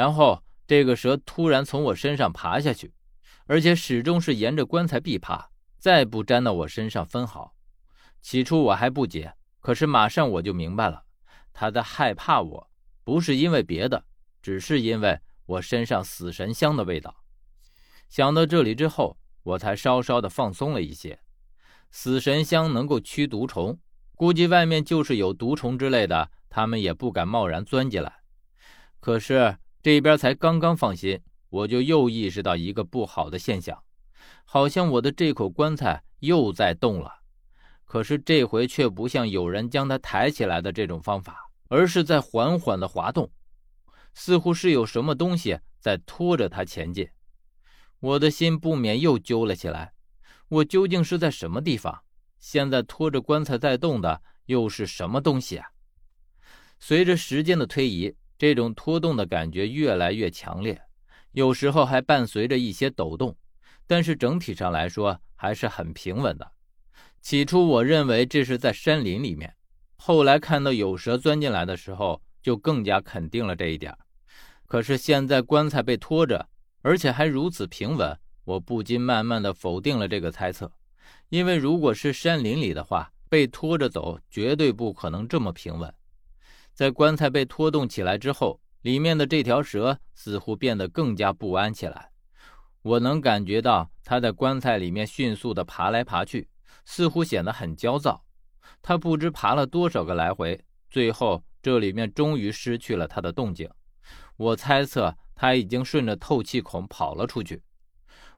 然后这个蛇突然从我身上爬下去，而且始终是沿着棺材壁爬，再不粘到我身上分毫。起初我还不解，可是马上我就明白了，他在害怕我，不是因为别的，只是因为我身上死神香的味道。想到这里之后，我才稍稍的放松了一些。死神香能够驱毒虫，估计外面就是有毒虫之类的，他们也不敢贸然钻进来。可是这边才刚刚放心，我就又意识到一个不好的现象，好像我的这口棺材又在动了。可是这回却不像有人将它抬起来的这种方法，而是在缓缓的滑动，似乎是有什么东西在拖着它前进。我的心不免又揪了起来。我究竟是在什么地方？现在拖着棺材在动的又是什么东西啊？随着时间的推移，这种拖动的感觉越来越强烈，有时候还伴随着一些抖动，但是整体上来说还是很平稳的。起初我认为这是在山林里面，后来看到有蛇钻进来的时候，就更加肯定了这一点。可是现在棺材被拖着，而且还如此平稳。我不禁慢慢的否定了这个猜测，因为如果是山林里的话，被拖着走绝对不可能这么平稳。在棺材被拖动起来之后，里面的这条蛇似乎变得更加不安起来。我能感觉到它在棺材里面迅速的爬来爬去，似乎显得很焦躁。它不知爬了多少个来回，最后这里面终于失去了它的动静。我猜测它已经顺着透气孔跑了出去。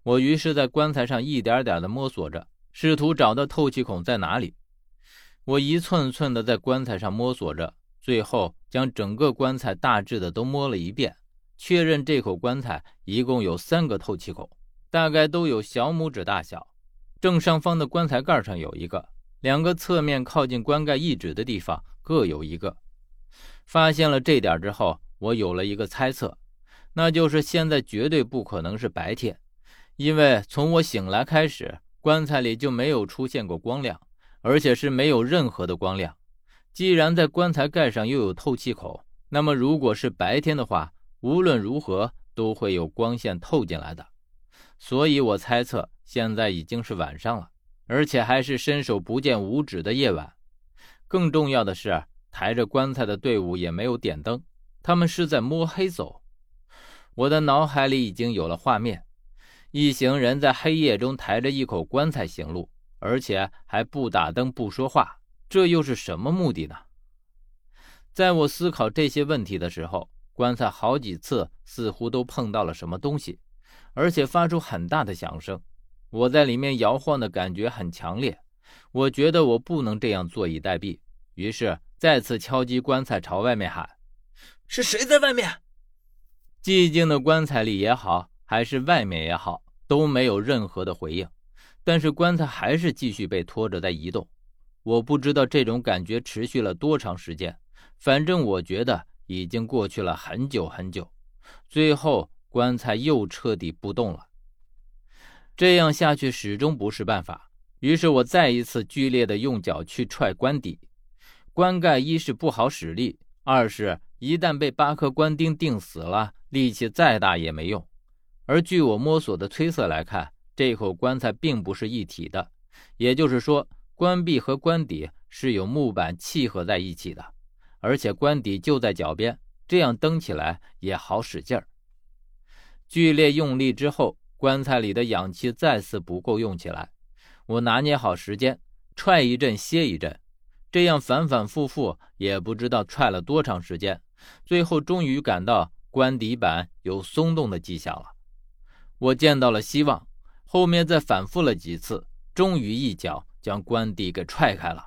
我于是，在棺材上一点点地摸索着，试图找到透气孔在哪里。我一寸寸地在棺材上摸索着，最后将整个棺材大致的都摸了一遍，确认这口棺材一共有三个透气孔，大概都有小拇指大小。正上方的棺材盖上有一个，两个侧面靠近棺盖一指的地方各有一个。发现了这点之后，我有了一个猜测，那就是现在绝对不可能是白天。因为从我醒来开始，棺材里就没有出现过光亮，而且是没有任何的光亮。既然在棺材盖上又有透气口，那么如果是白天的话，无论如何都会有光线透进来的。所以我猜测现在已经是晚上了，而且还是伸手不见五指的夜晚。更重要的是，抬着棺材的队伍也没有点灯，他们是在摸黑走。我的脑海里已经有了画面。一行人在黑夜中抬着一口棺材行路，而且还不打灯、不说话，这又是什么目的呢？在我思考这些问题的时候，棺材好几次似乎都碰到了什么东西，而且发出很大的响声。我在里面摇晃的感觉很强烈，我觉得我不能这样坐以待毙，于是再次敲击棺材，朝外面喊：“是谁在外面？”寂静的棺材里也好。还是外面也好，都没有任何的回应，但是棺材还是继续被拖着在移动。我不知道这种感觉持续了多长时间，反正我觉得已经过去了很久很久。最后，棺材又彻底不动了。这样下去始终不是办法，于是我再一次剧烈的用脚去踹棺底。棺盖一是不好使力，二是一旦被八颗棺钉钉死了，力气再大也没用。而据我摸索的推测来看，这口棺材并不是一体的，也就是说，棺壁和棺底是有木板契合在一起的，而且棺底就在脚边，这样蹬起来也好使劲儿。剧烈用力之后，棺材里的氧气再次不够用起来。我拿捏好时间，踹一阵歇一阵，这样反反复复，也不知道踹了多长时间，最后终于感到棺底板有松动的迹象了。我见到了希望，后面再反复了几次，终于一脚将棺底给踹开了。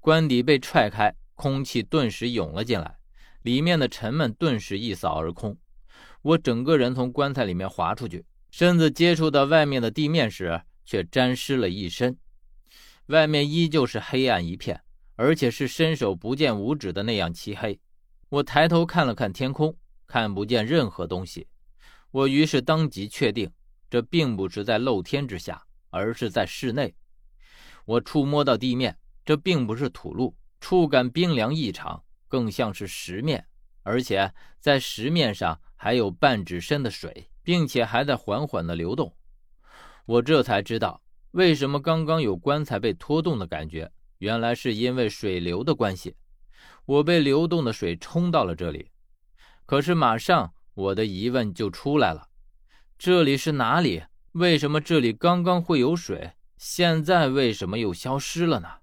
棺底被踹开，空气顿时涌了进来，里面的沉闷顿时一扫而空。我整个人从棺材里面滑出去，身子接触到外面的地面时，却沾湿了一身。外面依旧是黑暗一片，而且是伸手不见五指的那样漆黑。我抬头看了看天空，看不见任何东西。我于是当即确定，这并不是在露天之下，而是在室内。我触摸到地面，这并不是土路，触感冰凉异常，更像是石面，而且在石面上还有半指深的水，并且还在缓缓的流动。我这才知道，为什么刚刚有棺材被拖动的感觉，原来是因为水流的关系。我被流动的水冲到了这里，可是马上我的疑问就出来了：这里是哪里？为什么这里刚刚会有水，现在为什么又消失了呢？